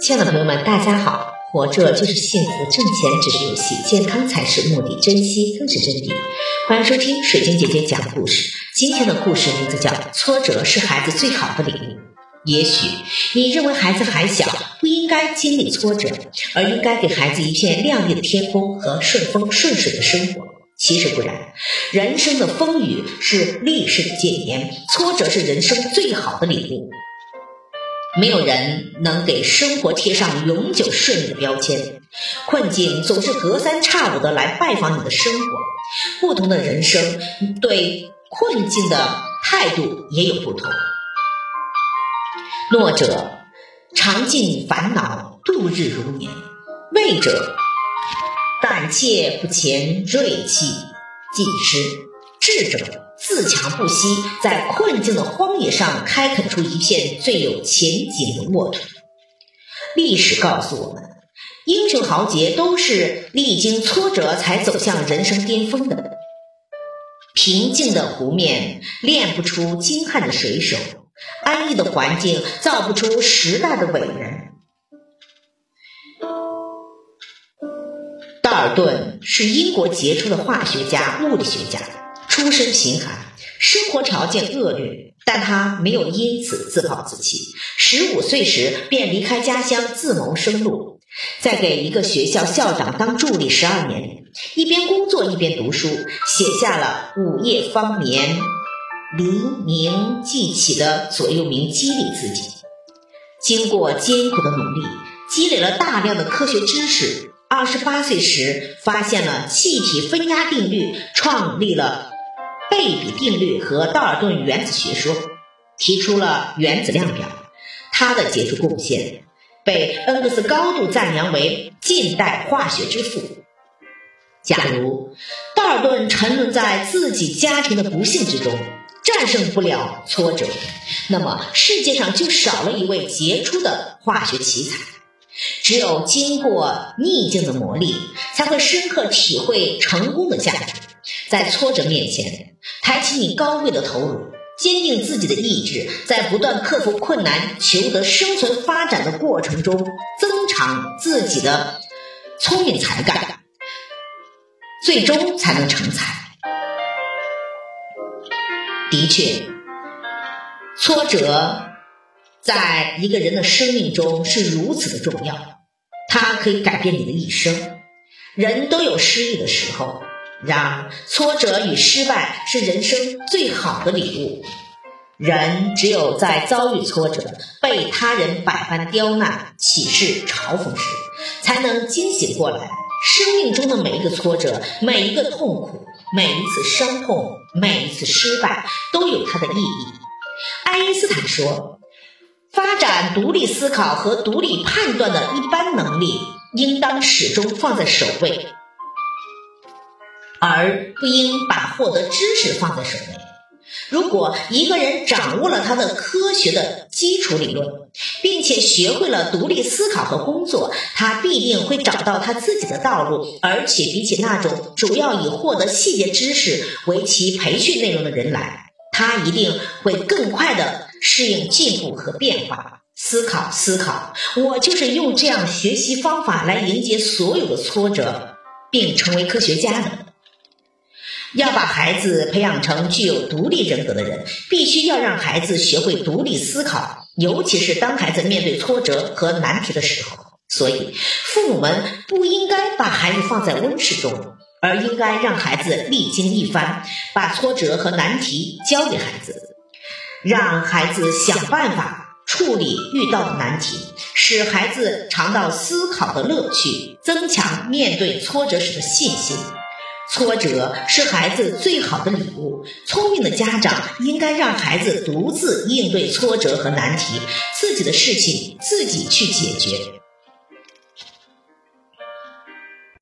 亲爱的朋友们，大家好！活着就是幸福，挣钱只是游戏，健康才是目的，珍惜更是真谛。欢迎收听水晶姐姐讲故事。今天的故事名字叫《挫折是孩子最好的礼物》。也许你认为孩子还小，不应该经历挫折，而应该给孩子一片亮丽的天空和顺风顺水的生活。其实不然，人生的风雨是历史的检验，挫折是人生最好的礼物。没有人能给生活贴上永久顺利的标签，困境总是隔三差五的来拜访你的生活。不同的人生对困境的态度也有不同。弱者尝尽烦恼，度日如年；畏者胆怯不前，锐气尽失；智者。自强不息，在困境的荒野上开垦出一片最有前景的沃土。历史告诉我们，英雄豪杰都是历经挫折才走向人生巅峰的。平静的湖面练不出精悍的水手，安逸的环境造不出时代的伟人。道尔顿是英国杰出的化学家、物理学家。出身贫寒，生活条件恶劣，但他没有因此自暴自弃。十五岁时便离开家乡自谋生路，在给一个学校校长当助理十二年，一边工作一边读书，写下了“午夜方眠，黎明即起”的左右铭，激励自己。经过艰苦的努力，积累了大量的科学知识。二十八岁时，发现了气体分压定律，创立了。贝比定律和道尔顿原子学说，提出了原子量表。他的杰出贡献被恩格斯高度赞扬为近代化学之父。假如道尔顿沉沦在自己家庭的不幸之中，战胜不了挫折，那么世界上就少了一位杰出的化学奇才。只有经过逆境的磨砺，才会深刻体会成功的价值。在挫折面前，抬起你高贵的头颅，坚定自己的意志，在不断克服困难、求得生存发展的过程中，增长自己的聪明才干，最终才能成才。的确，挫折在一个人的生命中是如此的重要，它可以改变你的一生。人都有失意的时候。然而，挫折与失败是人生最好的礼物。人只有在遭遇挫折、被他人百般刁难、歧视、嘲讽时，才能惊醒过来。生命中的每一个挫折、每一个痛苦、每一次伤痛、每一次失败，都有它的意义。爱因斯坦说：“发展独立思考和独立判断的一般能力，应当始终放在首位。”而不应把获得知识放在首位。如果一个人掌握了他的科学的基础理论，并且学会了独立思考和工作，他必定会找到他自己的道路。而且，比起那种主要以获得细节知识为其培训内容的人来，他一定会更快的适应进步和变化。思考，思考，我就是用这样学习方法来迎接所有的挫折，并成为科学家的。要把孩子培养成具有独立人格的人，必须要让孩子学会独立思考，尤其是当孩子面对挫折和难题的时候。所以，父母们不应该把孩子放在温室中，而应该让孩子历经一番，把挫折和难题交给孩子，让孩子想办法处理遇到的难题，使孩子尝到思考的乐趣，增强面对挫折时的信心。挫折是孩子最好的礼物。聪明的家长应该让孩子独自应对挫折和难题，自己的事情自己去解决。